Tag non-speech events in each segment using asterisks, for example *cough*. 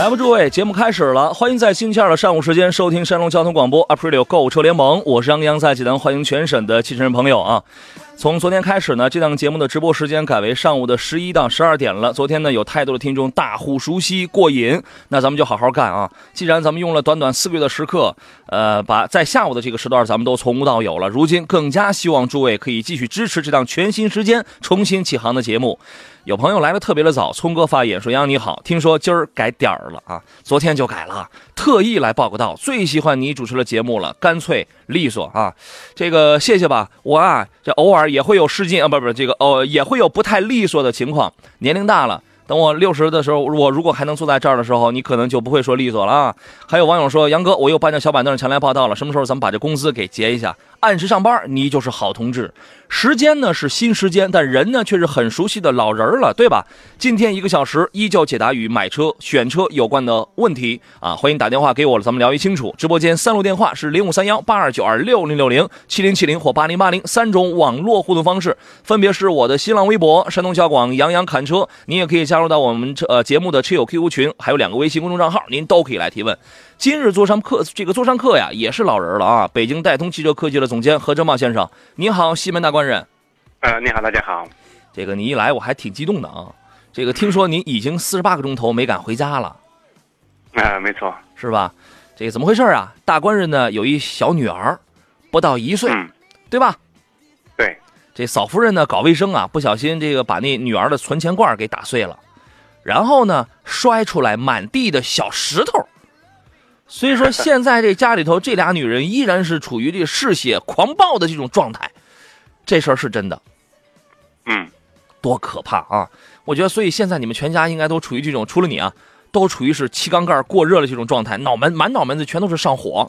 来吧，诸位，节目开始了，欢迎在星期二的上午时间收听山东交通广播 Aprilio 购车联盟，我是杨洋，在济南欢迎全省的汽车人朋友啊。从昨天开始呢，这档节目的直播时间改为上午的十一到十二点了。昨天呢，有太多的听众大呼熟悉过瘾，那咱们就好好干啊！既然咱们用了短短四个月的时刻，呃，把在下午的这个时段咱们都从无到有了，如今更加希望诸位可以继续支持这档全新时间重新起航的节目。有朋友来的特别的早，聪哥发言说：“杨你好，听说今儿改点儿了啊，昨天就改了，特意来报个到，最喜欢你主持的节目了，干脆利索啊，这个谢谢吧，我啊这偶尔也会有失禁啊，不不，这个哦也会有不太利索的情况，年龄大了。”等我六十的时候，我如果还能坐在这儿的时候，你可能就不会说利索了啊。还有网友说：“杨哥，我又搬着小板凳前来报道了，什么时候咱们把这工资给结一下？按时上班，你就是好同志。时间呢是新时间，但人呢却是很熟悉的老人了，对吧？今天一个小时依旧解答与买车、选车有关的问题啊！欢迎打电话给我，咱们聊一清楚。直播间三路电话是零五三幺八二九二六零六零七零七零或八零八零三种网络互动方式，分别是我的新浪微博山东交广杨洋侃车，您也可以加入到我们车呃节目的车友 QQ 群，还有两个微信公众账号，您都可以来提问。今日座上客，这个座上客呀，也是老人了啊！北京戴通汽车科技的总监何正茂先生，你好，西门大官人。呃，你好，大家好。这个你一来，我还挺激动的啊。这个听说您已经四十八个钟头没敢回家了。啊，没错，是吧？这个怎么回事啊？大官人呢有一小女儿，不到一岁，对吧？对。这嫂夫人呢搞卫生啊，不小心这个把那女儿的存钱罐给打碎了，然后呢摔出来满地的小石头。所以说，现在这家里头这俩女人依然是处于这嗜血狂暴的这种状态，这事儿是真的。嗯，多可怕啊！我觉得，所以现在你们全家应该都处于这种，除了你啊，都处于是气缸盖过热的这种状态，脑门满脑门子全都是上火。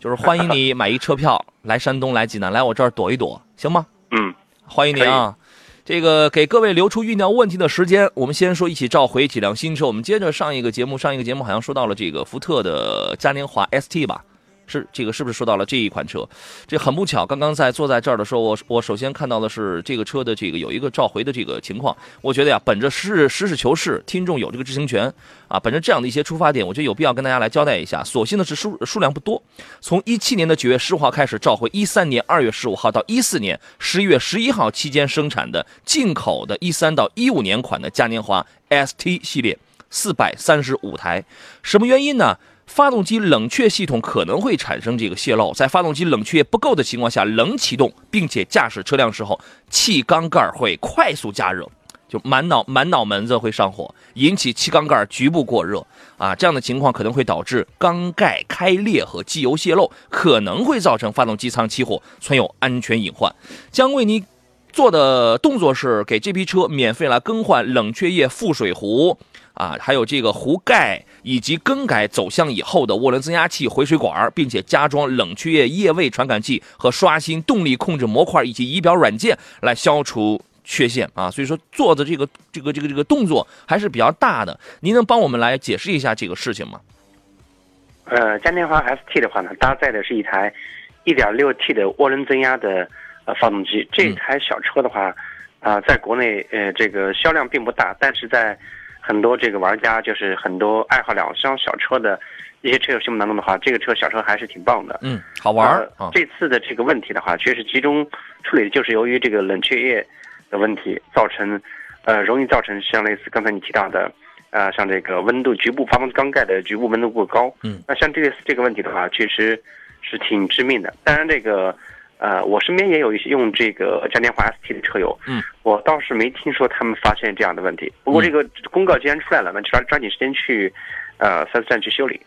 就是欢迎你买一车票来山东来济南来我这儿躲一躲，行吗？嗯，欢迎你啊。这个给各位留出酝酿问题的时间，我们先说一起召回几辆新车。我们接着上一个节目，上一个节目好像说到了这个福特的嘉年华 ST 吧。是这个是不是说到了这一款车？这很不巧，刚刚在坐在这儿的时候，我我首先看到的是这个车的这个有一个召回的这个情况。我觉得呀，本着实实事求是，听众有这个知情权啊，本着这样的一些出发点，我觉得有必要跟大家来交代一下。所幸的是数数量不多，从一七年的九月十号开始召回，一三年二月十五号到一四年十一月十一号期间生产的进口的一三到一五年款的嘉年华 ST 系列四百三十五台，什么原因呢？发动机冷却系统可能会产生这个泄漏，在发动机冷却液不够的情况下冷启动，并且驾驶车辆时候，气缸盖会快速加热，就满脑满脑门子会上火，引起气缸盖局部过热啊，这样的情况可能会导致缸盖开裂和机油泄漏，可能会造成发动机舱起火，存有安全隐患。将为你做的动作是给这批车免费来更换冷却液副水壶。啊，还有这个壶盖，以及更改走向以后的涡轮增压器回水管，并且加装冷却液液位传感器和刷新动力控制模块以及仪表软件，来消除缺陷啊。所以说做的这个这个这个这个动作还是比较大的。您能帮我们来解释一下这个事情吗？呃，嘉年华 ST 的话呢，搭载的是一台 1.6T 的涡轮增压的呃发动机。这台小车的话，啊，在国内呃这个销量并不大，但是在很多这个玩家就是很多爱好两厢小车的一些车友心目当中的话，这个车小车还是挺棒的。嗯，好玩儿。这次的这个问题的话，确实集中处理的就是由于这个冷却液的问题，造成呃容易造成像类似刚才你提到的，呃像这个温度局部发动机缸盖的局部温度过高。嗯，那像这个这个问题的话，确实是挺致命的。当然这个。呃，我身边也有一些用这个嘉年华 ST 的车友，嗯，我倒是没听说他们发现这样的问题。不过这个公告既然出来了，那抓抓紧时间去，呃，四 S 店去修理。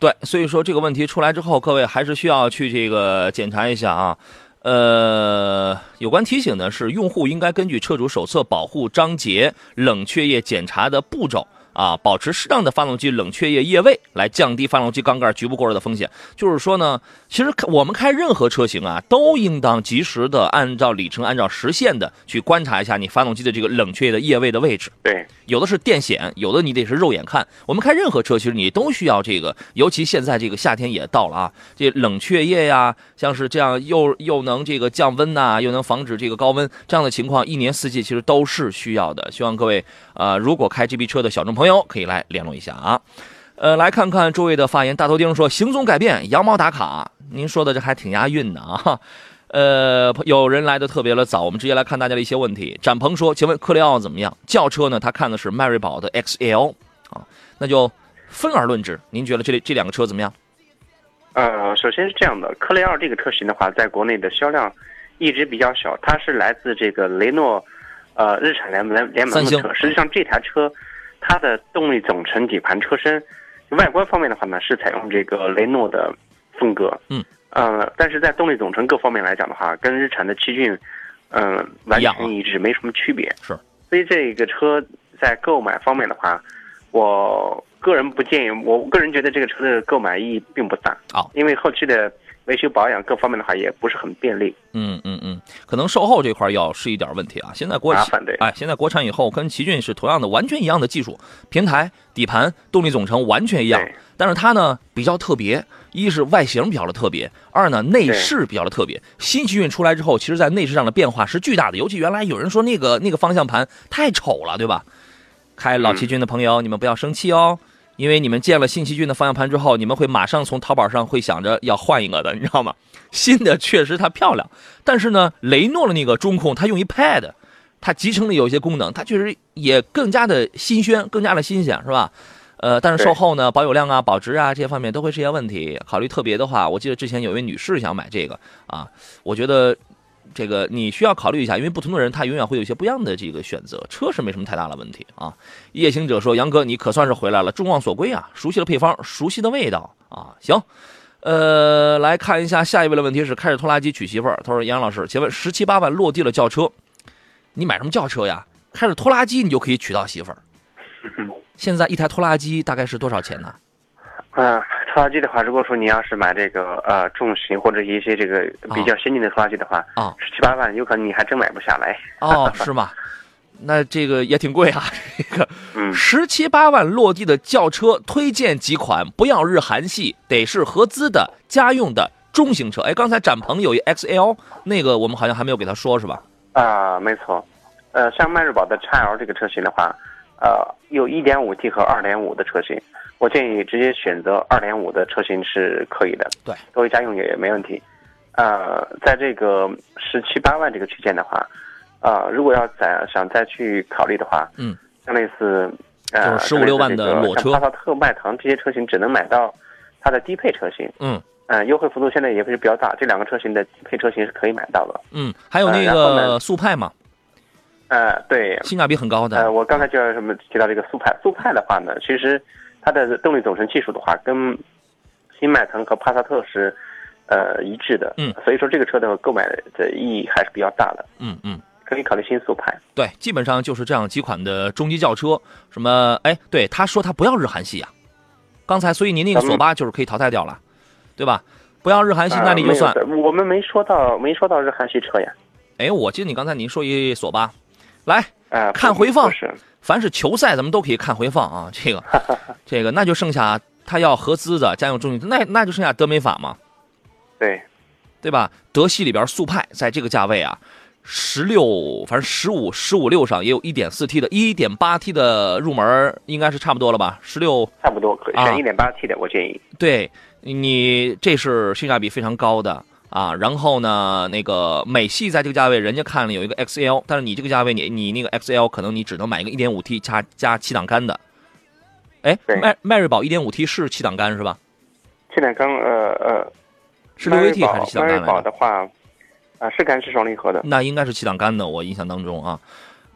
对，所以说这个问题出来之后，各位还是需要去这个检查一下啊。呃，有关提醒呢是，用户应该根据车主手册保护章节冷却液检查的步骤啊，保持适当的发动机冷却液液位，来降低发动机缸盖局部过热的风险。就是说呢，其实我们开任何车型啊，都应当及时的按照里程、按照时限的去观察一下你发动机的这个冷却液的液位的位置。对，有的是电显，有的你得是肉眼看。我们开任何车，其实你都需要这个，尤其现在这个夏天也到了啊，这冷却液呀，像是这样又又能这个降温呐，又能防止这个高温这样的情况，一年四季其实都是需要的。希望各位呃，如果开这批车的小众朋友可以来联络一下啊。呃，来看看诸位的发言。大头钉说：“行踪改变，羊毛打卡。”您说的这还挺押韵的啊。呃，有人来的特别的早，我们直接来看大家的一些问题。展鹏说：“请问克雷奥怎么样？轿车呢？他看的是迈锐宝的 XL 啊，那就分而论之。您觉得这这两个车怎么样？”呃，首先是这样的，克雷奥这个车型的话，在国内的销量一直比较小，它是来自这个雷诺，呃，日产联联联盟的车。实际上，这台车它的动力总成、底盘、车身。外观方面的话呢，是采用这个雷诺的风格，嗯，呃，但是在动力总成各方面来讲的话，跟日产的奇骏，嗯，完全一致，没什么区别。是，所以这个车在购买方面的话，我个人不建议，我个人觉得这个车的购买意义并不大。好，因为后期的。维修保养各方面的话也不是很便利，嗯嗯嗯，可能售后这块要是一点问题啊。现在国产哎，现在国产以后跟奇骏是同样的，完全一样的技术，平台、底盘、动力总成完全一样。但是它呢比较特别，一是外形比较的特别，二呢内饰比较的特别。新奇骏出来之后，其实在内饰上的变化是巨大的，尤其原来有人说那个那个方向盘太丑了，对吧？开老奇骏的朋友，你们不要生气哦。因为你们见了新奇骏的方向盘之后，你们会马上从淘宝上会想着要换一个的，你知道吗？*laughs* 新的确实它漂亮，但是呢，雷诺的那个中控它用一 pad，它集成的有一些功能，它确实也更加的新鲜，更加的新鲜，是吧？呃，但是售后呢，保有量啊、保值啊这些方面都会出现问题。考虑特别的话，我记得之前有一位女士想买这个啊，我觉得。这个你需要考虑一下，因为不同的人他永远会有一些不一样的这个选择。车是没什么太大的问题啊。夜行者说：“杨哥，你可算是回来了，众望所归啊！熟悉的配方，熟悉的味道啊。”行，呃，来看一下下一位的问题是：开着拖拉机娶媳妇儿。他说：“杨老师，请问十七八万落地了轿车，你买什么轿车呀？开着拖拉机你就可以娶到媳妇儿。*laughs* 现在一台拖拉机大概是多少钱呢？”嗯。拖拉机的话，如果说你要是买这个呃重型或者一些这个比较先进的拖拉机的话，啊，十七八万，有可能你还真买不下来。哦，*laughs* 是吗？那这个也挺贵啊，这个，嗯，十七八万落地的轿车，推荐几款，不要日韩系，得是合资的家用的中型车。哎，刚才展鹏有一 XL，那个我们好像还没有给他说，是吧？啊，没错，呃，像迈锐宝的 XL 这个车型的话，呃，有 1.5T 和2.5的车型。我建议直接选择二点五的车型是可以的，对，作为家用也没问题。呃，在这个十七八万这个区间的话，呃，如果要再想再去考虑的话，嗯，像类似呃十五六万的裸车，帕萨特、迈腾这些车型只能买到它的低配车型，嗯，嗯，优惠幅度现在也不是比较大，这两个车型的低配车型是可以买到的，嗯，还有那个速派嘛，呃，对，性价比很高的。呃，我刚才就要什么提到这个速派，速派的话呢，其实。它的动力总成技术的话，跟新迈腾和帕萨特是呃一致的，嗯，所以说这个车的购买的意义还是比较大的，嗯嗯，可以考虑新速派。对，基本上就是这样几款的中级轿车，什么哎，对，他说他不要日韩系啊，刚才所以您那个索八就是可以淘汰掉了，对吧？不要日韩系，那你就算我们没说到没说到日韩系车呀。哎，我记得你刚才您说一索八，来，呃，看回放是。凡是球赛，咱们都可以看回放啊。*laughs* 这个，这个，那就剩下他要合资的家用中型，那那就剩下德美法嘛。对，对吧？德系里边速派在这个价位啊，十六，反正十五、十五六上也有一点四 T 的，一点八 T 的入门应该是差不多了吧？十六，差不多可以选一点八 T 的，我建议。对你，这是性价比非常高的。啊，然后呢，那个美系在这个价位，人家看了有一个 XL，但是你这个价位，你你那个 XL 可能你只能买一个 1.5T 加加七档杆的。哎，迈迈锐宝 1.5T 是七档杆是吧？七档杆，呃呃，是六 AT 还是七档杆？迈锐宝的话，啊，是干式双离合的。那应该是七档杆的，我印象当中啊。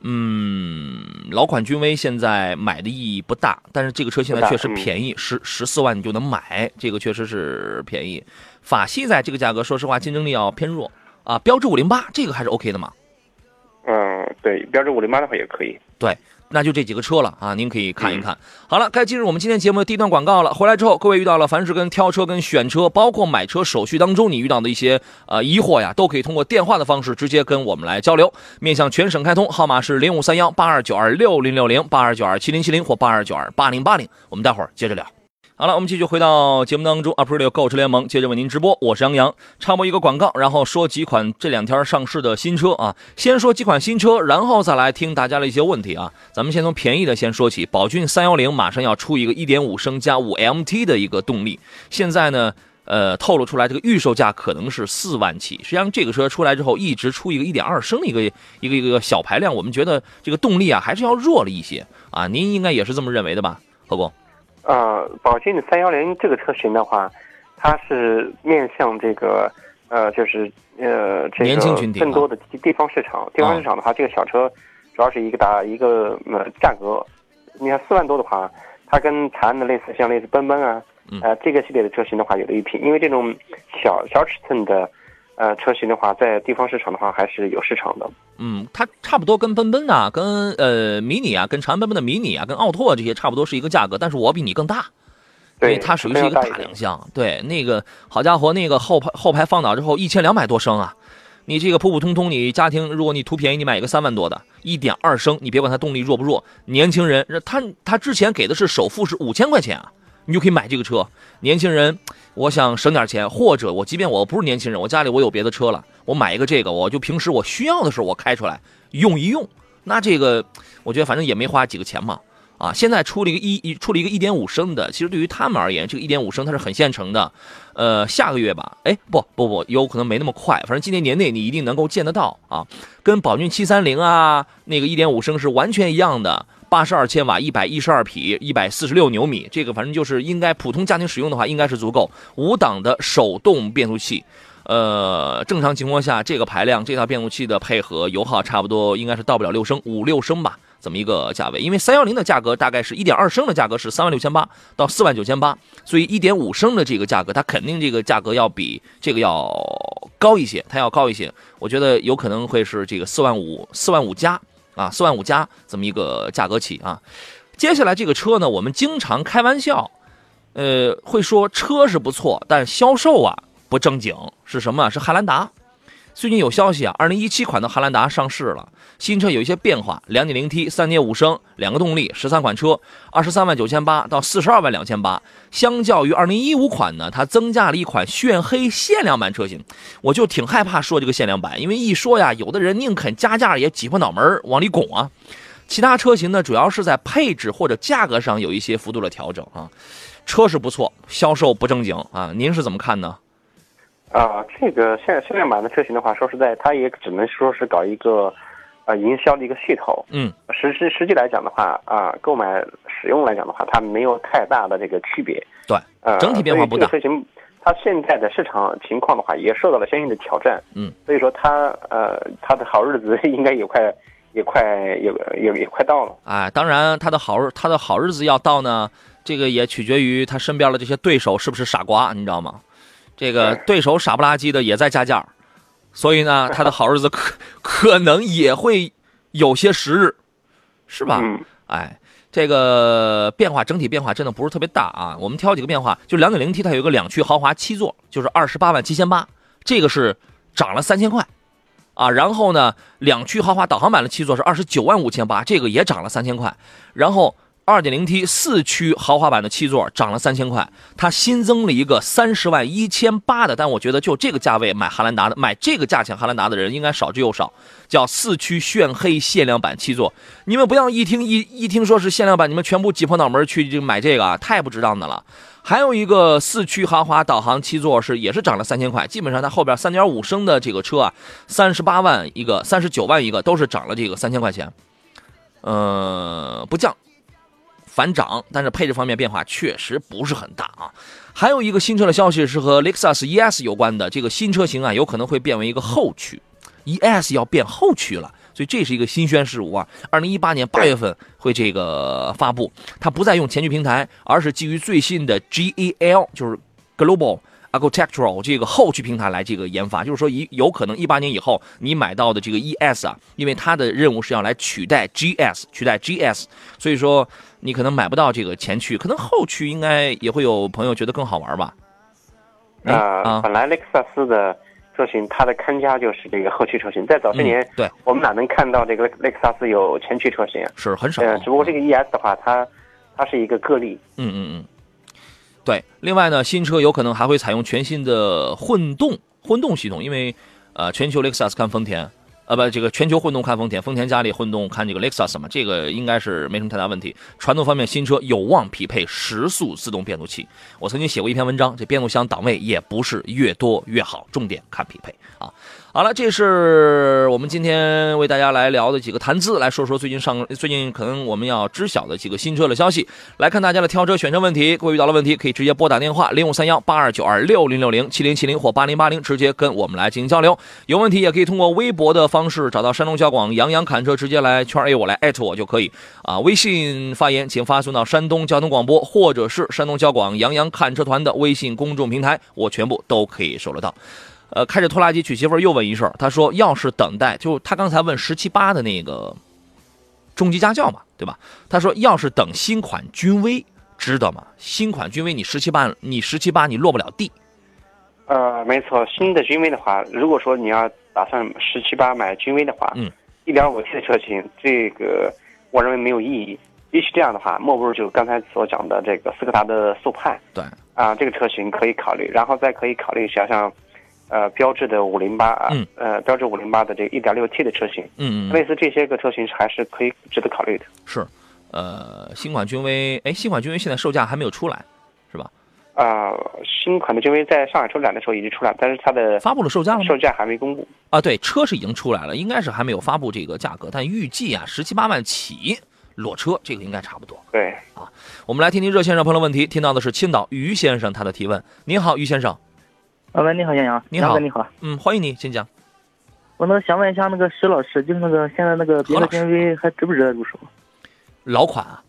嗯，老款君威现在买的意义不大，但是这个车现在确实便宜，十十四万你就能买，这个确实是便宜。法系在这个价格，说实话竞争力要偏弱啊。标致五零八这个还是 OK 的嘛？嗯，对，标致五零八的话也可以。对，那就这几个车了啊，您可以看一看。好了，该进入我们今天节目的第一段广告了。回来之后，各位遇到了凡是跟挑车、跟选车，包括买车手续当中你遇到的一些呃疑惑呀，都可以通过电话的方式直接跟我们来交流。面向全省开通，号码是零五三幺八二九二六零六零八二九二七零七零或八二九二八零八零。我们待会儿接着聊。好了，我们继续回到节目当中，a p r i l 购车联盟接着为您直播，我是杨洋。插播一个广告，然后说几款这两天上市的新车啊。先说几款新车，然后再来听大家的一些问题啊。咱们先从便宜的先说起，宝骏三幺零马上要出一个1.5升加 5MT 的一个动力，现在呢，呃，透露出来这个预售价可能是四万起。实际上这个车出来之后，一直出一个1.2升的一个一个一个小排量，我们觉得这个动力啊还是要弱了一些啊。您应该也是这么认为的吧，何工？呃，宝骏的三幺零这个车型的话，它是面向这个呃，就是呃，这年轻群体个更多的地地方市场。地方市场的话，这个小车主要是一个打一个呃价格。你看四万多的话，它跟长安的类似，像类似奔奔啊，嗯呃，这个系列的车型的话有的一拼。因为这种小小尺寸的呃车型的话，在地方市场的话还是有市场的。嗯，它差不多跟奔奔呐、跟呃迷你啊，跟长安奔奔的迷你啊，跟奥拓这些差不多是一个价格，但是我比你更大，因为对，它属于是一个大两厢。对，那个好家伙，那个后排后排放倒之后一千两百多升啊，你这个普普通通，你家庭如果你图便宜，你买一个三万多的，一点二升，你别管它动力弱不弱，年轻人他他之前给的是首付是五千块钱啊，你就可以买这个车。年轻人，我想省点钱，或者我即便我不是年轻人，我家里我有别的车了，我买一个这个，我就平时我需要的时候我开出来用一用，那这个我觉得反正也没花几个钱嘛。啊，现在出了一个一一出了一个一点五升的，其实对于他们而言，这个一点五升它是很现成的。呃，下个月吧，哎，不不不，有可能没那么快，反正今年年内你一定能够见得到啊。跟宝骏七三零啊，那个一点五升是完全一样的，八十二千瓦，一百一十二匹，一百四十六牛米，这个反正就是应该普通家庭使用的话，应该是足够。五档的手动变速器。呃，正常情况下，这个排量，这套变速器的配合油耗差不多应该是到不了六升，五六升吧，这么一个价位。因为三幺零的价格大概是一点二升的价格是三万六千八到四万九千八，所以一点五升的这个价格，它肯定这个价格要比这个要高一些，它要高一些。我觉得有可能会是这个四万五、四万五加啊，四万五加这么一个价格起啊。接下来这个车呢，我们经常开玩笑，呃，会说车是不错，但销售啊。不正经是什么？是汉兰达。最近有消息啊，二零一七款的汉兰达上市了，新车有一些变化，两点零 T，三点五升，两个动力，十三款车，二十三万九千八到四十二万两千八。相较于二零一五款呢，它增加了一款炫黑限量版车型。我就挺害怕说这个限量版，因为一说呀，有的人宁肯加价也挤破脑门往里拱啊。其他车型呢，主要是在配置或者价格上有一些幅度的调整啊。车是不错，销售不正经啊。您是怎么看呢？啊，这个限限量版的车型的话，说实在，它也只能说是搞一个，呃，营销的一个系统。嗯，实实实际来讲的话，啊，购买使用来讲的话，它没有太大的这个区别。对，呃，整体变化不大。车型它现在的市场情况的话，也受到了相应的挑战。嗯，所以说它呃，它的好日子 *laughs* 应该也快也快也也也快到了。哎，当然，它的好日它的好日子要到呢，这个也取决于他身边的这些对手是不是傻瓜，你知道吗？这个对手傻不拉几的也在加价，所以呢，*laughs* 他的好日子可可能也会有些时日，是吧？嗯，哎，这个变化整体变化真的不是特别大啊。我们挑几个变化，就两点零 T 它有一个两驱豪华七座，就是二十八万七千八，这个是涨了三千块啊。然后呢，两驱豪华导航版的七座是二十九万五千八，这个也涨了三千块。然后。二点零 T 四驱豪华版的七座涨了三千块，它新增了一个三十万一千八的，但我觉得就这个价位买汉兰达的，买这个价钱汉兰达的人应该少之又少。叫四驱炫黑限量版七座，你们不要一听一一听说是限量版，你们全部挤破脑门去就买这个啊，太不值当的了。还有一个四驱豪华导航七座是也是涨了三千块，基本上它后边三点五升的这个车啊，三十八万一个，三十九万一个，都是涨了这个三千块钱，呃，不降。反涨，但是配置方面变化确实不是很大啊。还有一个新车的消息是和 Lexus ES 有关的，这个新车型啊有可能会变为一个后驱，ES 要变后驱了，所以这是一个新鲜事物啊。二零一八年八月份会这个发布，它不再用前驱平台，而是基于最新的 GAL，就是 Global architectural 这个后驱平台来这个研发，就是说一有可能一八年以后你买到的这个 ES 啊，因为它的任务是要来取代 GS，取代 GS，所以说你可能买不到这个前驱，可能后驱应该也会有朋友觉得更好玩吧。哎啊、啊，本来雷克萨斯的车型，它的看家就是这个后驱车型，在早些年，嗯对，我们哪能看到这个雷克萨斯有前驱车型啊？是很少。呃，只不过这个 ES 的话，它它是一个个例。嗯嗯嗯，对。另外呢，新车有可能还会采用全新的混动混动系统，因为呃，全球雷克萨斯看丰田，呃不，这个全球混动看丰田，丰田家里混动看这个雷克萨斯嘛，这个应该是没什么太大问题。传动方面，新车有望匹配十速自动变速器。我曾经写过一篇文章，这变速箱档位也不是越多越好，重点看匹配啊。好了，这是我们今天为大家来聊的几个谈资，来说说最近上最近可能我们要知晓的几个新车的消息。来看大家的挑车选车问题，各位遇到了问题可以直接拨打电话零五三幺八二九二六零六零七零七零或八零八零，直接跟我们来进行交流。有问题也可以通过微博的方式找到山东交广杨洋侃车，直接来圈 A 我来艾特我就可以啊。微信发言请发送到山东交通广播或者是山东交广杨洋看车团的微信公众平台，我全部都可以收得到。呃，开着拖拉机娶媳妇儿又问一事儿，他说要是等待，就他刚才问十七八的那个中级家教嘛，对吧？他说要是等新款君威，知道吗？新款君威你十七八，你十七八你落不了地。呃，没错，新的君威的话，如果说你要打算十七八买君威的话，嗯，一点五 T 的车型，这个我认为没有意义。比起这样的话，莫不如就刚才所讲的这个斯柯达的速派对，啊，这个车型可以考虑，然后再可以考虑一下像，呃，标致的五零八啊，嗯呃，标致五零八的这一点六 T 的车型，嗯嗯，类似这些个车型还是可以值得考虑的。是，呃，新款君威，哎，新款君威现在售价还没有出来，是吧？啊、新款的君威在上海车展的时候已经出来，但是它的发布了售价了吗售？价还没公布。啊，对，车是已经出来了，应该是还没有发布这个价格，但预计啊，十七八万起裸车，这个应该差不多。对啊，我们来听听热线上朋友问题，听到的是青岛于先生他的提问。您好，于先生，啊，喂，你好，杨洋，你好你好，嗯，欢迎你，请讲。我那个想问一下那个石老师，就是那个现在那个别何老师克君威还值不值得入手？老款啊，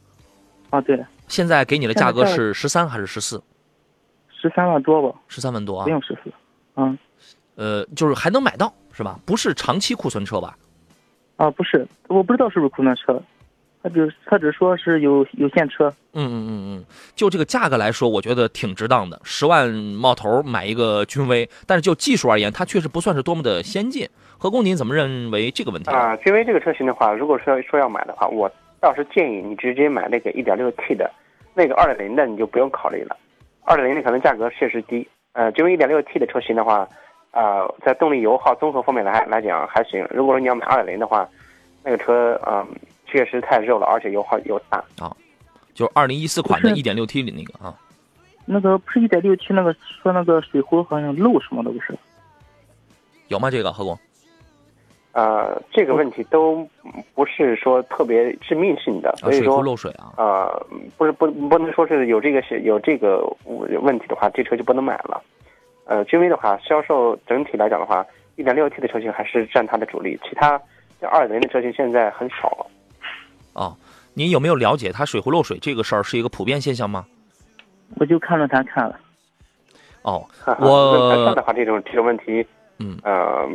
啊，对，现在给你的价格是十三还是十四？十三万多吧，十三万多啊不？用十四。嗯，呃，就是还能买到是吧？不是长期库存车吧？啊，不是，我不知道是不是库存车，他只他只说是有有现车。嗯嗯嗯嗯，就这个价格来说，我觉得挺值当的，十万冒头买一个君威，但是就技术而言，它确实不算是多么的先进。何工，您怎么认为这个问题？啊、君威这个车型的话，如果说说要买的话，我倒是建议你直接买那个 1.6T 的，那个2.0的你就不用考虑了。2.0的可能价格确实低，呃，君威 1.6T 的车型的话，呃，在动力油耗综合方面来来讲还行。如果说你要买2.0的话，那个车嗯、确实太热了，而且油耗又大啊。就是二零一四款的一点六 T 里那个啊，那个不是一点六 T 那个说那个水壶好像漏什么的不是？有吗？这个何工？呃，这个问题都不是说特别致命性的，所以说漏水啊。呃，不是不不能说是有这个是有这个问题的话，这车就不能买了。呃，君威的话，销售整体来讲的话一点六 T 的车型还是占它的主力，其他2.0的车型现在很少了。哦，您有没有了解它水壶漏水这个事儿是一个普遍现象吗？我就看论坛看了。哦，我论坛的话，这种这种问题，嗯，呃，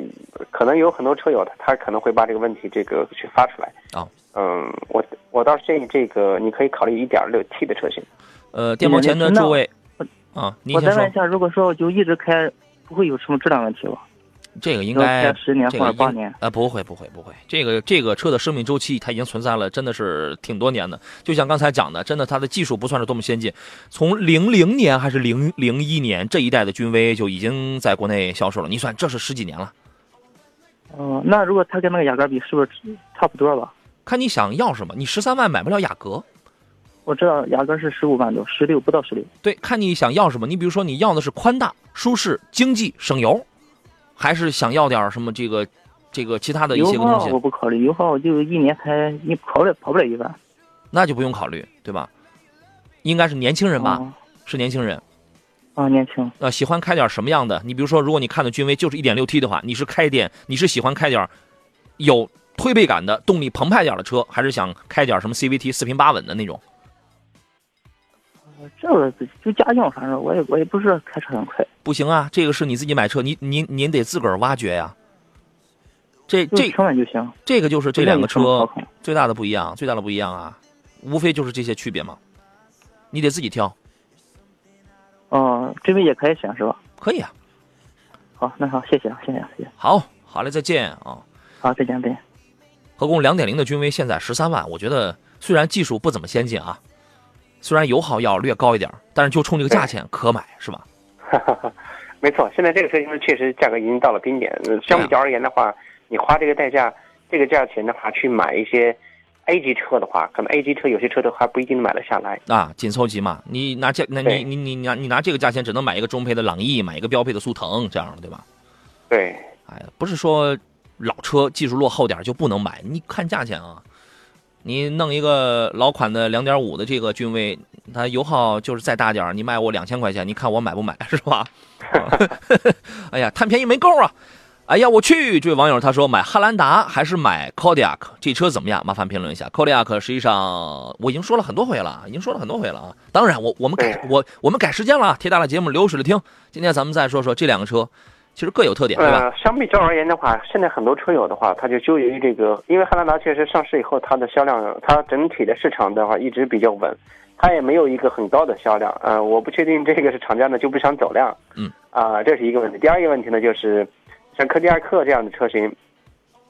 可能有很多车友他可能会把这个问题这个去发出来。啊，嗯，我我倒是建议这个你可以考虑一点六 T 的车型。呃，电摩前的那诸位啊，您先说，我再问一下，如果说我就一直开，不会有什么质量问题吧？这个应该开十年或者八年。呃，不会不会不会，这个这个车的生命周期它已经存在了，真的是挺多年的。就像刚才讲的，真的它的技术不算是多么先进，从零零年还是零零一年这一代的君威就已经在国内销售了，你算这是十几年了。哦、那如果它跟那个雅阁比，是不是差不多吧？看你想要什么，你十三万买不了雅阁，我知道雅阁是十五万多，十六不到十六。对，看你想要什么。你比如说你要的是宽大、舒适、经济、省油，还是想要点什么这个这个其他的一些个东西我，不考虑，油耗就一年才你跑不了跑不了一万。那就不用考虑，对吧？应该是年轻人吧，哦是年轻人。啊，年轻。呃，喜欢开点什么样的？你比如说，如果你看的君威就是一点六 T 的话，你是开点，你是喜欢开点有推背感的、动力澎湃点的车，还是想开点什么 CVT 四平八稳的那种？这个就家用，反正我也我也不是开车很快，不行啊，这个是你自己买车，你您您得自个儿挖掘呀。这这成本就行。这个就是这两个车最大的不一样，最大的不一样啊，无非就是这些区别嘛。你得自己挑，哦，这边也可以选是吧？可以啊。好，那好，谢谢啊，谢谢，谢谢。好，好嘞，再见啊。好，再见，再见。合共两点零的君威现在十三万，我觉得虽然技术不怎么先进啊，虽然油耗要略高一点，但是就冲这个价钱可买是吧？*laughs* 没错，现在这个车因为确实价格已经到了冰点，呃相比较而言的话，你花这个代价、这个价钱的话，去买一些 A 级车的话，可能 A 级车有些车都还不一定买得下来。啊，紧凑级嘛，你拿这，那你你你你拿你拿这个价钱，只能买一个中配的朗逸，买一个标配的速腾，这样的对吧？对，哎呀，不是说老车技术落后点儿就不能买，你看价钱啊，你弄一个老款的两点五的这个君威，它油耗就是再大点儿，你卖我两千块钱，你看我买不买 *laughs* 是吧？啊 *laughs* 哎呀，贪便宜没够啊！哎呀，我去！这位网友他说买汉兰达还是买 Kodiaq 这车怎么样？麻烦评论一下。Kodiaq 实际上我已经说了很多回了，已经说了很多回了啊。当然我我们改我我们改时间了啊，铁大的节目流水的听。今天咱们再说说这两个车，其实各有特点，对吧？呃，相比较而言的话，现在很多车友的话，他就纠结于这个，因为汉兰达确实上市以后，它的销量，它整体的市场的话一直比较稳，它也没有一个很高的销量。呃，我不确定这个是厂家呢就不想走量，嗯，啊、这是一个问题。第二一个问题呢，就是像科迪亚克这样的车型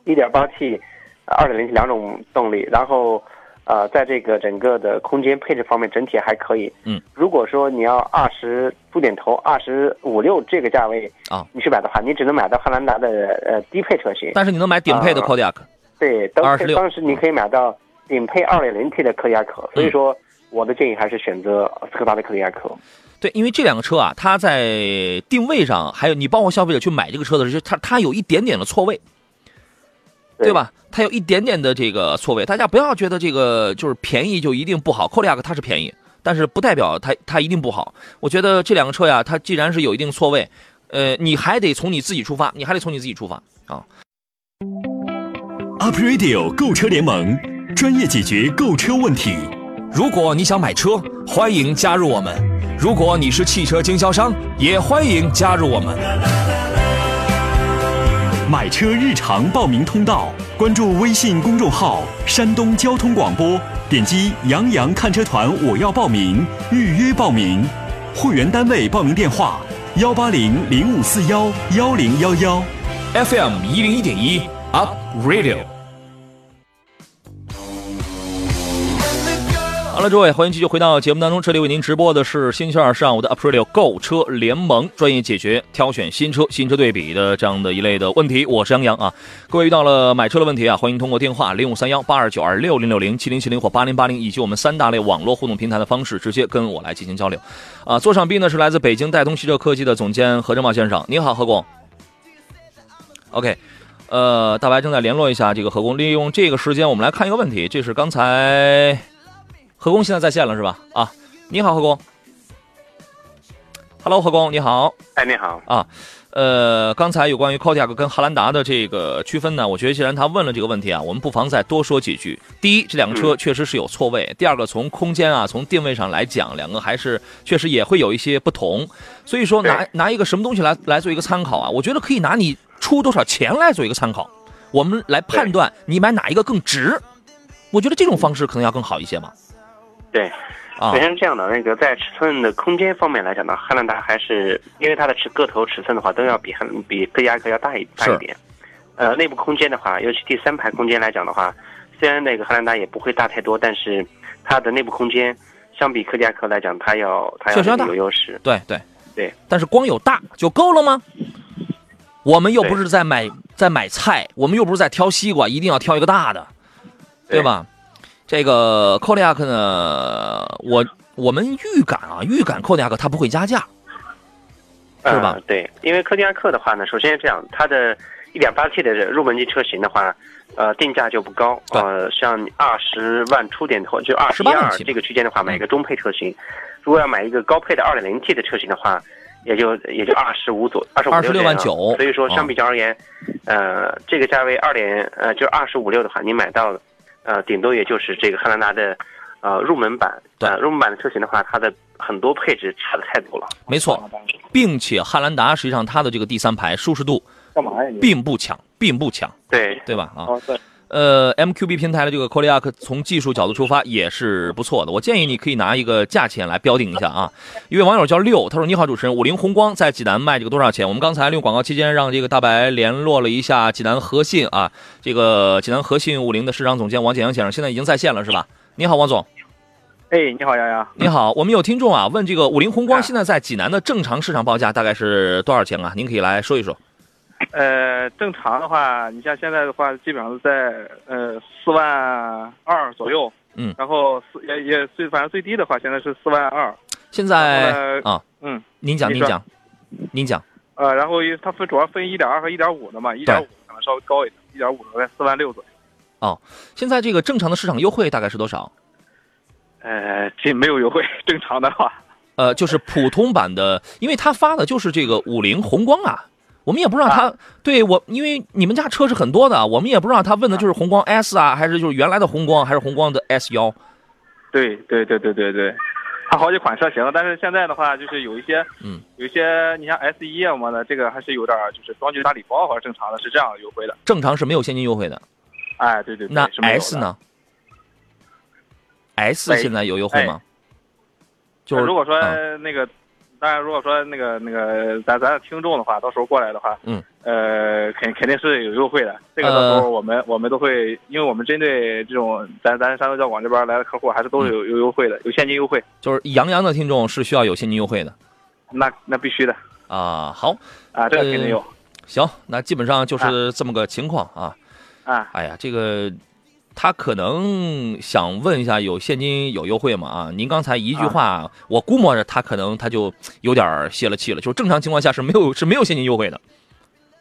，1.8T、2.0T 两种动力，然后呃，在这个整个的空间配置方面整体还可以。嗯，如果说你要二十出点头，二十五六这个价位啊，你去买的话，你只能买到汉兰达的呃低配车型。但是你能买顶配的啊 Kodiaq，、对，当26当时你可以买到顶配二点零 T 的科迪亚克，所以说我的建议还是选择斯柯达的科迪亚克。对，因为这两个车啊，它在定位上，还有你包括消费者去买这个车的时候，它它有一点点的错位，对吧？它有一点点的这个错位，大家不要觉得这个就是便宜就一定不好。Kodiaq 它是便宜，但是不代表它它一定不好。我觉得这两个车呀，它既然是有一定错位，呃，你还得从你自己出发，你还得从你自己出发啊。Up Radio 购车联盟，专业解决购车问题。如果你想买车，欢迎加入我们；如果你是汽车经销商，也欢迎加入我们。买车日常报名通道，关注微信公众号“山东交通广播”，点击“杨洋看车团”，我要报名，预约报名。会员单位报名电话：幺八零零五四幺幺零幺幺。FM 一零一点一 Up Radio。了，诸位，欢迎继续回到节目当中。这里为您直播的是星期二上午的 Aprilio 购车联盟，专业解决挑选新车、新车对比的这样的一类的问题。我是杨洋啊。各位遇到了买车的问题啊，欢迎通过电话零五三幺八二九二六零六零七零七零或八零八零，以及我们三大类网络互动平台的方式，直接跟我来进行交流。啊，座上宾呢是来自北京戴通汽车科技的总监何正茂先生，您好，何工。OK。呃，大白正在联络一下这个何工，利用这个时间，我们来看一个问题，这是刚才何工现在在线了是吧？啊，你好，何工。Hello，何工，你好。哎，你好，啊呃，刚才有关于 Kodiaq 跟汉兰达的这个区分呢，我觉得既然他问了这个问题啊，我们不妨再多说几句。第一，这两个车确实是有错位；第二个，从空间啊，从定位上来讲，两个还是确实也会有一些不同。所以说拿，对拿一个什么东西来来做一个参考啊？我觉得可以拿你出多少钱来做一个参考，我们来判断你买哪一个更值。我觉得这种方式可能要更好一些嘛。对。啊首，先是这样的，那个在尺寸的空间方面来讲呢，汉兰达还是因为它的尺个头尺寸的话，都要比汉比科迪亚克要大一大一点。呃，内部空间的话，尤其第三排空间来讲的话，虽然那个汉兰达也不会大太多，但是它的内部空间相比科迪亚克来讲，它要它确实要大有优势。对对对，但是光有大就够了吗？我们又不是在买在买菜，我们又不是在挑西瓜，一定要挑一个大的，对吧？这个 Kodiaq 呢，我我们预感啊，预感 Kodiaq 它不会加价，是吧呃？对，因为柯迪亚克的话呢，首先是这样，它的一点八 T 的入门级车型的话，呃，定价就不高，呃，像二十万出点头，就二十一28万这个区间的话，买一个中配车型，如果要买一个高配的二点零 T 的车型的话，也就也就二十五左二十五26万九所以说啊相比较而言，呃，这个价位二点呃就二十五六的话，你买到呃顶多也就是这个汉兰达的呃入门版，对呃入门版的车型的话，它的很多配置差的太多了。没错，并且汉兰达实际上它的这个第三排舒适度干嘛呀你？并不强，并不强，对，对吧？啊，哦，对，呃，MQB 平台的这个 Kodiaq 从技术角度出发也是不错的。我建议你可以拿一个价钱来标定一下啊。一位网友叫六，他说：“你好，主持人，五菱宏光在济南卖这个多少钱？”我们刚才利用广告期间让这个大白联络了一下济南和信啊，这个济南和信五菱的市场总监王建阳先生，现在已经在线了，是吧？你好，王总。哎，你好，洋洋。你好，我们有听众啊问这个五菱宏光啊现在在济南的正常市场报价大概是多少钱啊？您可以来说一说。呃，正常的话，你像现在的话，基本上是在呃四万二左右。嗯然后四也也最反正最低的话，现在是四万二。现在啊，嗯，您讲，您讲，您讲。呃，然后它分主要分一点二和一点五的嘛，一点五可能稍微高一点，一点五在四万六左右。哦现在这个正常的市场优惠大概是多少？呃，这没有优惠，*laughs* 正常的话。呃，就是普通版的，因为它发的就是这个五菱宏光啊，我们也不知道他、对我，因为你们家车是很多的，我们也不知道他问的就是宏光 S 啊，还是就是原来的宏光，还是宏光的 S 幺。对对对对对对，它好几款车型，但是现在的话就是有一些，嗯，有一些你像 S 一啊什么的，这个还是有点儿就是装具大礼包或者正常的是这样优惠的。正常是没有现金优惠的，哎，对对对，那 S？呢？S 现在有优惠吗？就是如果说嗯那个，当然如果说那个那个咱咱的听众的话，到时候过来的话，嗯，呃，肯肯定是有优惠的。这个到呃时候我们、我们都会，因为我们针对这种咱咱山东交广这边来的客户，还是都是有、有优惠的，有现金优惠，就是杨洋的听众是需要有现金优惠的那那必须的啊。好，啊，这个肯定有、行，那基本上就是这么个情况啊。啊。哎呀，这个他可能想问一下，有现金有优惠吗？啊，您刚才一句话，我估摸着他可能他就有点儿泄了气了。就是正常情况下是没有是没有现金优惠的。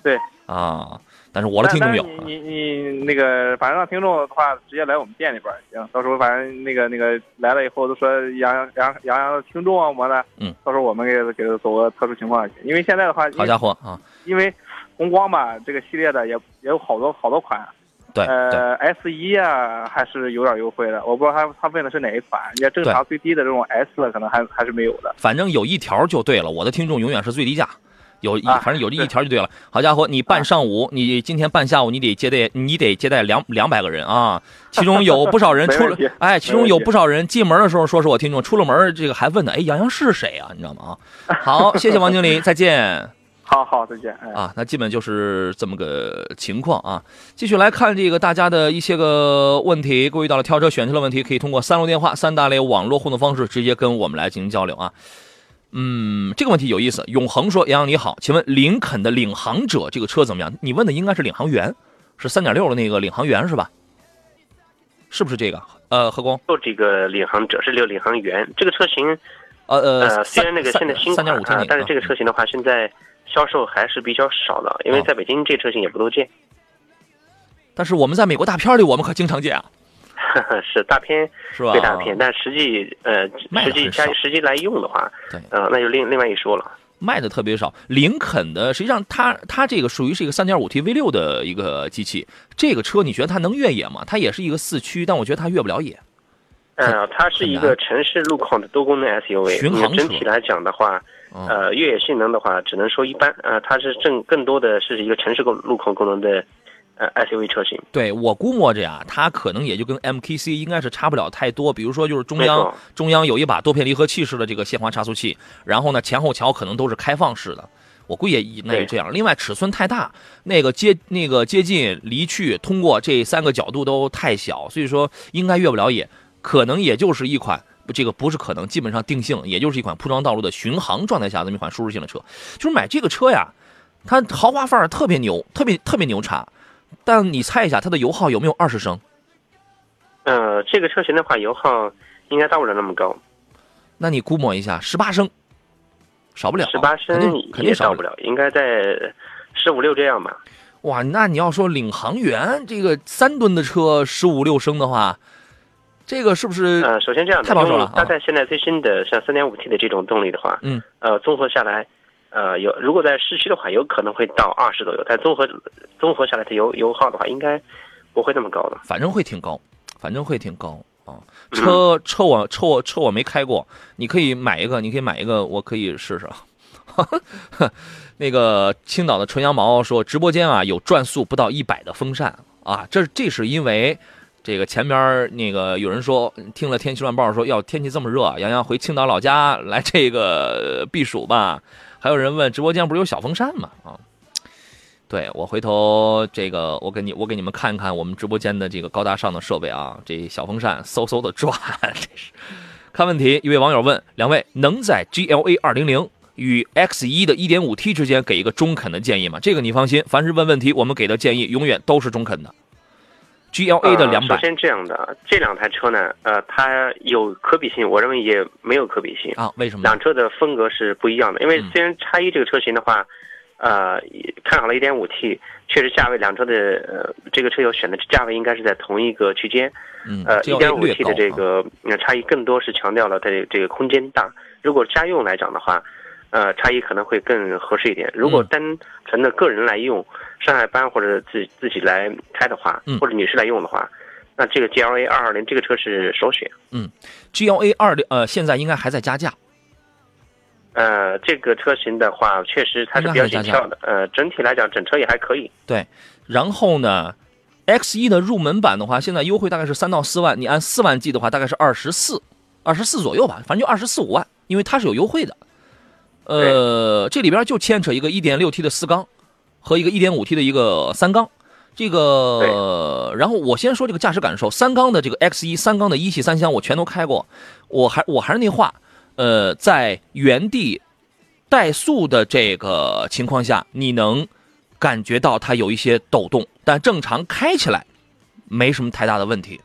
对啊，但是我的听众有你你你那个，反正让听众的话，直接来我们店里边儿行。到时候反正那个那个来了以后，都说杨洋杨杨洋的听众啊什么的，嗯，到时候我们给给他走个特殊情况去。因为现在的话，好家伙啊！因为红光吧这个系列的也也有好多好多款，对对，呃，S 一啊还是有点优惠的，我不知道他他问的是哪一款，也正常最低的这种 S 的可能还还是没有的。反正有一条就对了，我的听众永远是最低价。有一啊反正有这一条就对了。好家伙，你办上午，你今天办下午，你得接待，你得接待两两百个人啊！其中有不少人出了哎，其中有不少人进门的时候说是我听众，出了门这个还问呢，哎，杨洋是谁啊？你知道吗？啊，好，谢谢王经理，再见。好好，再见。哎，啊，那基本就是这么个情况啊。继续来看这个大家的一些个问题，各位遇到了挑车选车的问题，可以通过三路电话、三大类网络互动方式直接跟我们来进行交流啊。嗯，这个问题有意思。永恒说：“杨洋你好，请问林肯的领航者这个车怎么样？你问的应该是领航员，是三点六的那个领航员是吧？是不是这个？呃，何工，就这个领航者是六领航员这个车型，呃呃，呃，虽然那个现在新款三点五 T 那，啊但是这个车型的话，现在销售还是比较少的，因为哦在北京这车型也不多见。但是我们在美国大片里，我们可经常见啊，*laughs* 是大片是吧？归大片，但实际呃实际加实际来用的话，对呃，那就另另外一说了。卖的特别少。林肯的实际上它它这个属于是一个 3.5T V6 的一个机器，这个车你觉得它能越野吗？它也是一个四驱，但我觉得它越不了野。呃，它是一个城市路况的多功能 SUV。巡航整体来讲的话，嗯呃，越野性能的话，只能说一般。呃，它是正更多的是一个城市路路况功能的呃 SUV 车型。对我估摸着呀，它可能也就跟 MKC 应该是差不了太多。比如说，就是中央中央有一把多片离合器式的这个限滑差速器，然后呢前后桥可能都是开放式的。我估计也那就这样。另外尺寸太大，那个接那个接近离去通过这三个角度都太小，所以说应该越不了野。可能也就是一款这个不是可能，基本上定性，也就是一款铺装道路的巡航状态下的这么一款舒适性的车。就是买这个车呀，它豪华范儿特别牛，特别特别牛叉。但你猜一下，它的油耗有没有二十升？呃，这个车型的话，油耗应该到不了那么高，那你估摸一下，十八升，少不了，十八升肯定少不了，应该在十五六这样吧。哇，那你要说领航员这个三吨的车十五六升的话，这个是不是？呃，首先这样的，太保守了大概现在最新的像三点五 T 的这种动力的话，嗯，呃，综合下来，呃，有如果在市区的话，有可能会到二十左右，但综合综合下来，它油油耗的话，应该不会那么高的。反正会挺高，反正会挺高啊。车车我车我车我没开过，你可以买一个，你可以买一个，我可以试试。*laughs* 那个青岛的纯羊毛说，直播间啊有转速不到一百的风扇啊，这这是因为这个前边那个有人说听了天气乱报说要天气这么热，杨洋回青岛老家来这个避暑吧。还有人问直播间不是有小风扇吗？啊，对我回头这个我给你我给你们看一看我们直播间的这个高大上的设备啊，这小风扇嗖嗖的转，这是看问题。一位网友问两位能在 GLA 二零零。与 X 一的 1.5T 之间给一个中肯的建议吗？这个你放心，凡是问问题，我们给的建议永远都是中肯的。GLA 的两百，首先这样的这两台车呢，呃，它有可比性，我认为也没有可比性啊。为什么？两车的风格是不一样的。因为虽然叉一这个车型的话，呃，看好了一点五 T，确实价位两车的呃这个车友选的价位应该是在同一个区间。嗯，呃，1.5T 的这个那差异更多是强调了它的这个空间大。如果家用来讲的话。呃，差异可能会更合适一点。如果单纯的个人来用，上下班或者自自己来开的话，或者女士来用的话，那这个 G L A 二二零这个车是首选。嗯，G L A 二零呃，现在应该还在加价。呃，这个车型的话，确实它是比较紧俏的。呃，整体来讲，整车也还可以。对，然后呢，X 一的入门版的话，现在优惠大概是三到四万，你按四万计的话，大概是二十四，二十四左右吧，反正就二十四五万，因为它是有优惠的。呃，这里边就牵扯一个 1.6T 的四缸和一个 1.5T 的一个三缸，这个，然后我先说这个驾驶感受，三缸的这个 X 一三缸的一系三厢我全都开过，我还我还是那话，呃，在原地怠速的这个情况下，你能感觉到它有一些抖动，但正常开起来没什么太大的问题。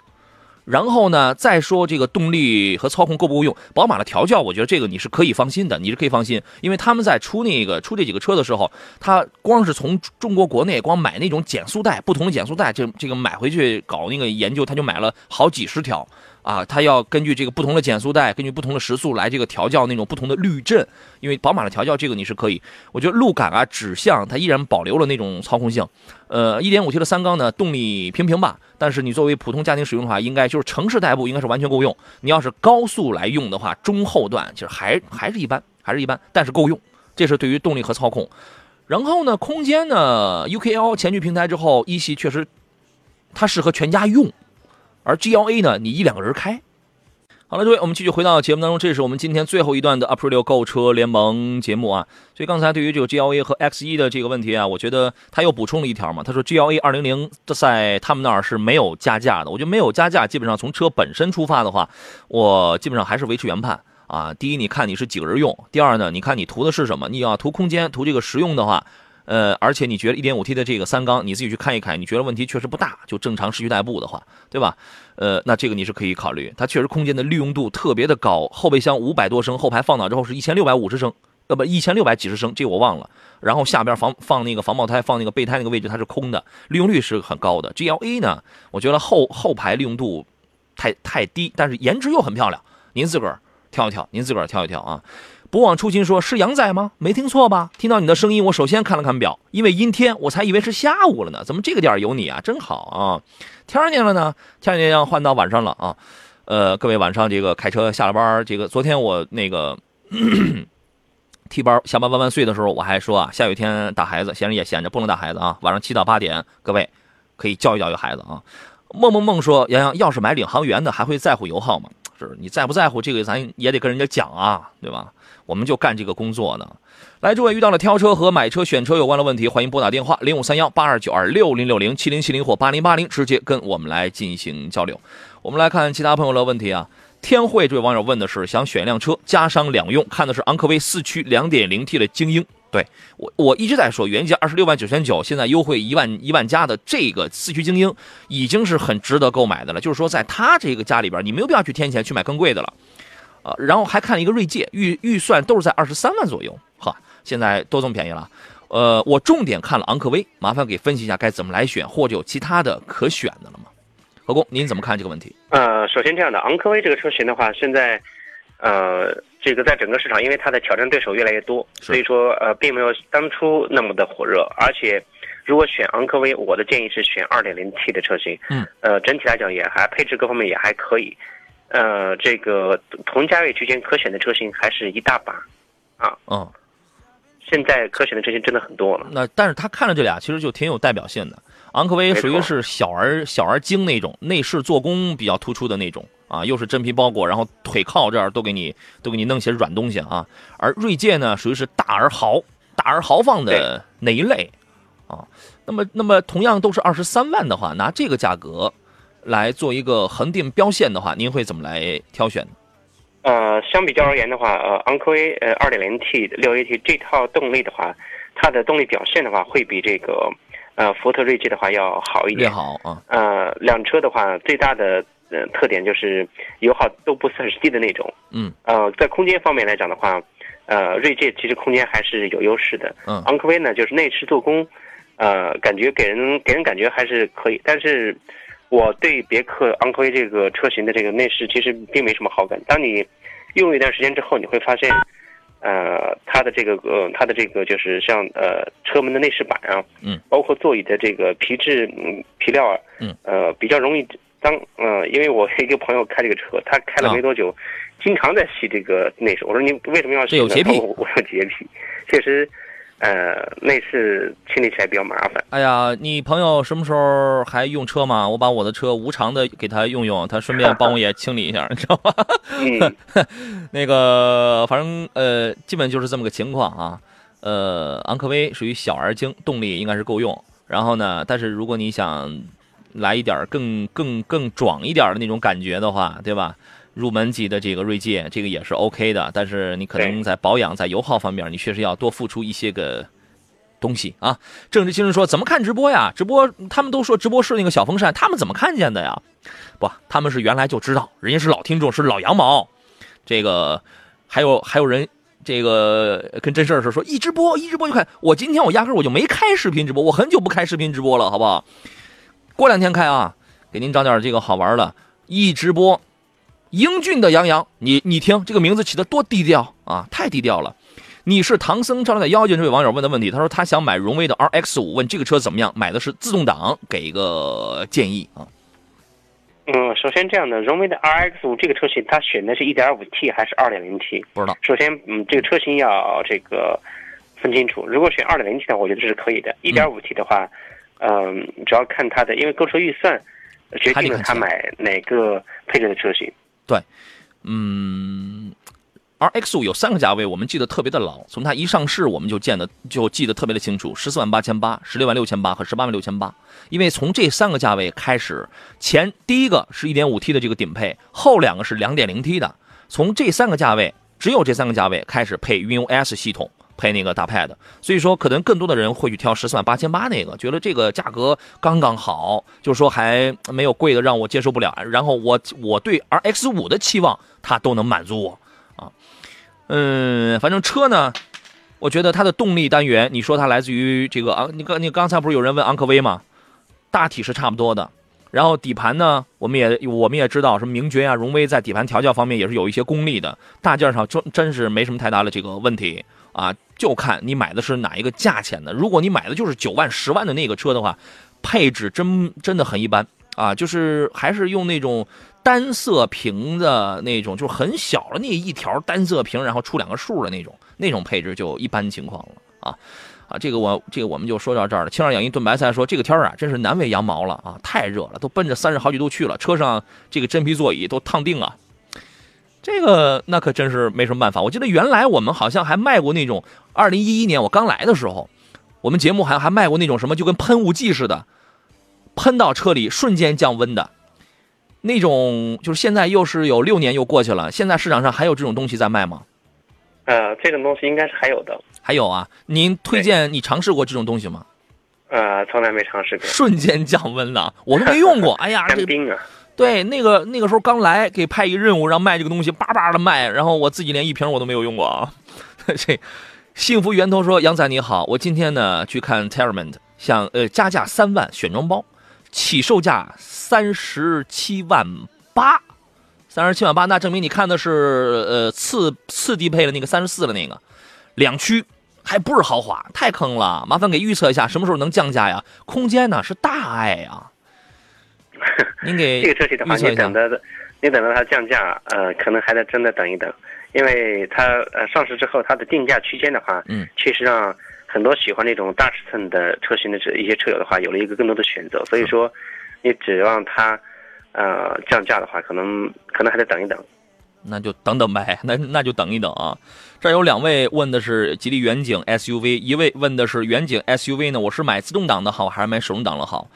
然后呢，再说这个动力和操控够不够用？宝马的调教，我觉得这个你是可以放心的，你是可以放心，因为他们在出那个出这几个车的时候，他光是从中国国内光买那种减速带，不同的减速带，这这个买回去搞那个研究，他就买了好几十条。啊，它要根据这个不同的减速带，根据不同的时速来这个调教那种不同的滤震，因为宝马的调教这个你是可以，我觉得路感啊、指向它依然保留了那种操控性。呃，1.5T 的三缸呢，动力平平吧，但是你作为普通家庭使用的话，应该就是城市代步应该是完全够用。你要是高速来用的话，中后段其实还还是一般，还是一般，但是够用。这是对于动力和操控。然后呢，空间呢，UKL 前驱平台之后，一系确实它适合全家用。而 G L A 呢，你一两个人开。好了，各位，我们继续回到节目当中，这是我们今天最后一段的 April 购车联盟节目啊。所以刚才对于这个 G L A 和 X 一的这个问题啊，我觉得他又补充了一条嘛。他说 G L A 二零零在他们那儿是没有加价的。我觉得没有加价，基本上从车本身出发的话，我基本上还是维持原判啊。第一，你看你是几个人用；第二呢，你看你图的是什么？你要图空间、图这个实用的话。呃，而且你觉得 1.5T 的这个三缸，你自己去看一看，你觉得问题确实不大，就正常市区代步的话，对吧？呃，那这个你是可以考虑，它确实空间的利用度特别的高，后备箱五百多升，后排放倒之后是一千六百五十升，呃不，一千六百几十升，这我忘了。然后下边防 *laughs* 放那个防爆胎，放那个备胎那个位置它是空的，利用率是很高的。GLA 呢，我觉得后后排利用度太太低，但是颜值又很漂亮，您自个儿挑一挑，您自个儿挑一挑啊。不忘初心说：“是杨仔吗？没听错吧？听到你的声音，我首先看了看表，因为阴天，我才以为是下午了呢。怎么这个点有你啊？真好啊！天亮了呢，天亮要换到晚上了啊。呃，各位晚上这个开车下了班，这个昨天我那个替班下班万万岁的时候，我还说啊，下雨天打孩子，闲着也闲着，不能打孩子啊。晚上七到八点，各位可以教育教育孩子啊。梦梦梦说：杨洋要是买领航员的，还会在乎油耗吗？是你在不在乎这个，咱也得跟人家讲啊，对吧？”我们就干这个工作呢。来，诸位遇到了挑车和买车、选车有关的问题，欢迎拨打电话零五三幺八二九二六零六零七零七零或八零八零，直接跟我们来进行交流。我们来看其他朋友的问题啊。天惠这位网友问的是，想选一辆车，加商两用，看的是昂科威四驱两点零 T 的精英。对我，我一直在说，原价二十六万九千九，现在优惠一万一万加的这个四驱精英，已经是很值得购买的了。就是说，在他这个家里边，你没有必要去添钱去买更贵的了。啊，然后还看了一个锐界，预预算都是在二十三万左右，哈，现在都这么便宜了。呃，我重点看了昂科威，麻烦给分析一下该怎么来选，或者有其他的可选的了吗？何工，您怎么看这个问题？呃，首先这样的，昂科威这个车型的话，现在，呃，这个在整个市场，因为它的挑战对手越来越多，所以说呃，并没有当初那么的火热，而且如果选昂科威，我的建议是选 2.0T 的车型。嗯，呃，整体来讲也还配置各方面也还可以。呃，这个同价位区间可选的车型还是一大把。啊嗯，现在可选的车型真的很多了。那但是他看了这俩，其实就挺有代表性的。昂科威属于是小而小而精那种，内饰做工比较突出的那种啊，又是真皮包裹，然后腿靠这儿都给你都给你弄些软东西啊。而锐界呢，属于是大而豪、大而豪放的那一类啊。那么，那么同样都是二十三万的话，拿这个价格来做一个恒定标线的话，您会怎么来挑选？呃，相比较而言的话，呃，昂科威呃 2.0T 六 AT 这套动力的话，它的动力表现的话会比这个呃福特锐界的话要好一略点。好啊，呃，两车的话最大的呃特点就是油耗都不算是低的那种。嗯。呃，在空间方面来讲的话，呃，锐界其实空间还是有优势的。嗯昂科威呢，就是内饰做工，呃，感觉给人给人感觉还是可以，但是我对别克昂科威这个车型的这个内饰其实并没什么好感。当你用一段时间之后，你会发现，呃，它的这个呃，它的这个就是像呃车门的内饰板啊，嗯，包括座椅的这个皮质嗯皮料啊，嗯，呃，比较容易当呃，因为我一个朋友开这个车，他开了没多久，经常在洗这个内饰。我说你为什么要洗呢？这有洁癖 *laughs* 我有洁癖，确实，呃，内饰清理起来比较麻烦。哎呀，你朋友什么时候还用车吗？我把我的车无偿的给他用用，他顺便帮我也清理一下，你知道吗？嗯，*laughs* 那个，反正呃，基本就是这么个情况啊。呃，昂科威属于小而精，动力应该是够用。然后呢，但是如果你想来一点更更更壮一点的那种感觉的话，对吧？入门级的这个锐界，这个也是 OK 的。但是你可能在保养、在油耗方面，你确实要多付出一些个东西啊。政治新闻说怎么看直播呀？直播他们都说直播是那个小风扇，他们怎么看见的呀？不，他们是原来就知道，人家是老听众，是老羊毛。这个还有还有人这个跟真事儿似的说一直播一直播就看，我今天我压根我就没开视频直播，我很久不开视频直播了，好不好？过两天开啊，给您找点这个好玩的，一直播。英俊的杨洋，你你听这个名字起的多低调啊，太低调了。你是唐僧照在妖精这位网友问的问题，他说他想买荣威的 RX 五，问这个车怎么样？买的是自动挡，给一个建议啊。嗯，首先这样的，荣威的 RX 五这个车型，它选的是 1.5T 还是 2.0T？不知道，首先，嗯，这个车型要这个分清楚。如果选 2.0T 的话，我觉得这是可以的。1.5T 的话，嗯，主要看它的，因为购车预算决定了他买哪个配置的车型。对嗯而 X 五有三个价位，我们记得特别的牢。从它一上市，我们就见的就记得特别的清楚：十四万八千八、十六万六千八和十八万六千八。因为从这三个价位开始，前第一个是一点五 T 的这个顶配，后两个是两点零 T 的。从这三个价位，只有这三个价位开始配 VOS 系统。配那个大 pad，所以说可能更多的人会去挑十四万八千八那个，觉得这个价格刚刚好，就是说还没有贵的让我接受不了。然后我我对 RX 五的期望，它都能满足我啊。嗯，反正车呢，我觉得它的动力单元，你说它来自于这个昂，你刚你刚才不是有人问昂科威吗？大体是差不多的。然后底盘呢，我们也我们也知道，什么名爵啊、荣威在底盘调教方面也是有一些功力的，大件上真真是没什么太大的这个问题啊。就看你买的是哪一个价钱的。如果你买的就是九万、十万的那个车的话，配置真真的很一般啊，就是还是用那种单色屏的那种，就是很小的那一条单色屏，然后出两个数的那种，那种配置就一般情况了啊啊！这个我这个我们就说到这儿了。青二养一炖白菜说，这个天啊，真是难为羊毛了啊，太热了，都奔着三十好几度去了，车上这个真皮座椅都烫定啊。这个那可真是没什么办法。我记得原来我们好像还卖过那种，二零一一年我刚来的时候，我们节目还还卖过那种什么就跟喷雾剂似的，喷到车里瞬间降温的那种。就是现在又是有六年又过去了，现在市场上还有这种东西在卖吗？呃，这种东西应该是还有的。还有啊，您推荐你尝试过这种东西吗？呃，从来没尝试过。瞬间降温了，我都没用过。*laughs* 哎呀，这干冰啊！对，那个那个时候刚来，给派一个任务，让卖这个东西，叭叭的卖，然后我自己连一瓶我都没有用过啊。*laughs* 这幸福源头说：“杨仔你好，我今天呢去看 Terrament，想呃加价三万选装包，起售价三十七万八，三十七万八，那证明你看的是呃次次低配的那个三十四的那个两驱还不是豪华，太坑了。麻烦给预测一下什么时候能降价呀？空间呢是大爱呀。*laughs* 您给这个车型的话，你等着，你等着它降价，呃，可能还得真的等一等，因为它呃上市之后，它的定价区间的话，嗯，确实让很多喜欢那种大尺寸的车型的这一些车友的话，有了一个更多的选择。所以说，你指望它呃降价的话，可能可能还得等一等。那就等等呗，*laughs* 那那就等一等啊。这有两位问的是吉利远景 SUV，一位问的是远景 SUV 呢，我是买自动挡的好还是买手动挡的好？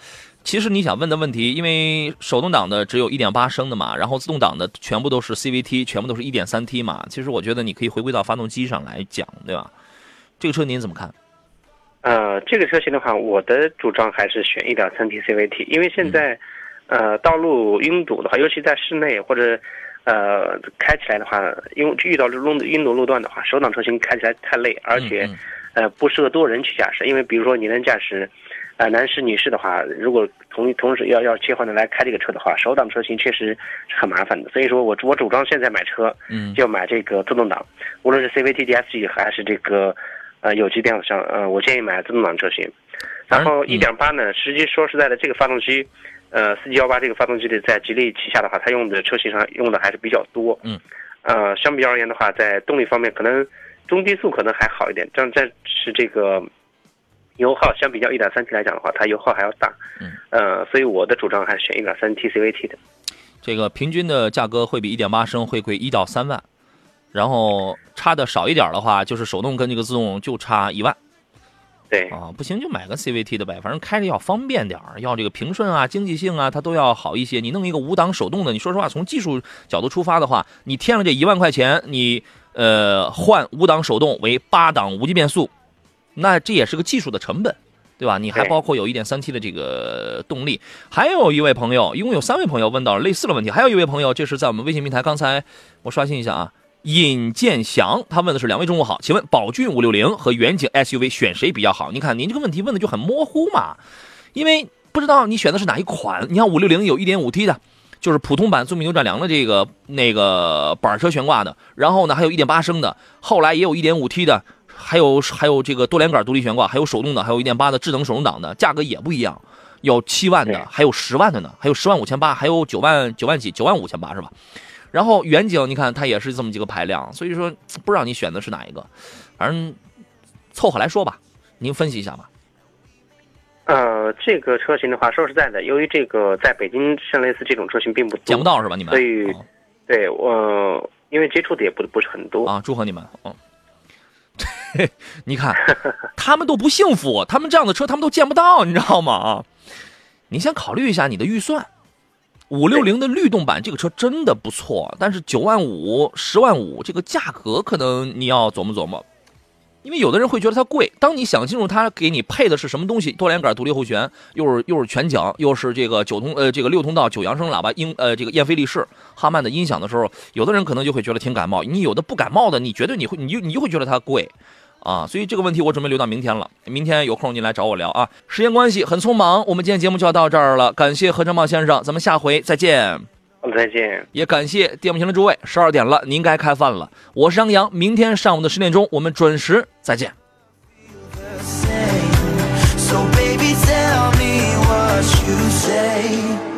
其实你想问的问题，因为手动挡的只有一点八升的嘛，然后自动挡的全部都是 CVT，全部都是一点三 T 嘛。其实我觉得你可以回归到发动机上来讲，对吧？这个车您怎么看？呃，这个车型的话，我的主张还是选一点三 T CVT，因为现在，呃，道路拥堵的话，尤其在室内或者，呃，开起来的话，因为遇到这种拥堵路段的话，手挡车型开起来太累，而且，嗯呃，不适合多人去驾驶。因为比如说你能驾驶，呃，男士、女士的话，如果同同时要要切换的来开这个车的话，手挡车型确实是很麻烦的。所以说我我主张现在买车，嗯就买这个自动挡，无论是 CVT、DSG 还是这个呃有机变速箱，呃，我建议买自动挡车型。然后嗯一点八呢，实际说实在的，这个发动机，呃，四 G 幺八这个发动机的在吉利旗下的话，它用的车型上用的还是比较多。嗯。呃，相比而言的话，在动力方面可能中低速可能还好一点，但但是这个油耗相比较一点三 T 来讲的话，它油耗还要大。嗯。呃，所以我的主张还是选一点三 T CVT 的。这个平均的价格会比1.8升会贵一到三万，然后差的少一点的话，就是手动跟这个自动就差一万。对。啊，不行就买个 CVT 的呗，反正开着要方便点儿，要这个平顺啊、经济性啊，它都要好一些。你弄一个五档手动的，你说实话，从技术角度出发的话，你添了这一万块钱，你呃换五档手动为八档无级变速，那这也是个技术的成本，对吧？你还包括有一点三 T 的这个动力。还有一位朋友，一共有三位朋友问到了类似的问题，还有一位朋友，这是在我们微信平台，刚才我刷新一下啊。尹建祥，他问的是两位中午好，请问宝骏五六零和远景 SUV 选谁比较好？你看您这个问题问的就很模糊嘛，因为不知道你选的是哪一款。你看五六零有 1.5T 的，就是普通版尊米扭转梁的这个那个板车悬挂的，然后呢还有一点八升的，后来也有一点五 T 的，还有还有这个多连杆独立悬挂，还有手动的，还有一点八的智能手动挡的，价格也不一样，有七万的，还有十万的呢，还有十万五千八，还有九万九万几，九万五千八是吧？然后远景，你看它也是这么几个排量，所以说不知道你选的是哪一个，反正凑合来说吧，您分析一下吧。呃，这个车型的话，说实在的，由于这个在北京像类似这种车型并不多，见不到是吧？你们所以哦对我、因为接触的也不不是很多。啊，祝贺你们。嗯，*laughs* 你看他们都不幸福，他们这样的车他们都见不到，你知道吗？啊，你先考虑一下你的预算。五六零的律动版这个车真的不错，但是九万五、十万五这个价格可能你要琢磨琢磨，因为有的人会觉得它贵。当你想清楚它给你配的是什么东西，多连杆独立后悬，又是又是全景，又是这个九通呃这个六通道九扬声喇叭英呃这个燕飞利仕哈曼的音响的时候，有的人可能就会觉得挺感冒。你有的不感冒的，你绝对你会你就你就会觉得它贵。啊，所以这个问题我准备留到明天了。明天有空您来找我聊啊。时间关系很匆忙，我们今天节目就要到这儿了。感谢何成茂先生，咱们下回再见。再见。也感谢电幕前的诸位，十二点了，您该开饭了。我是张扬，明天上午的十点钟，我们准时再见。So baby, tell me what you say.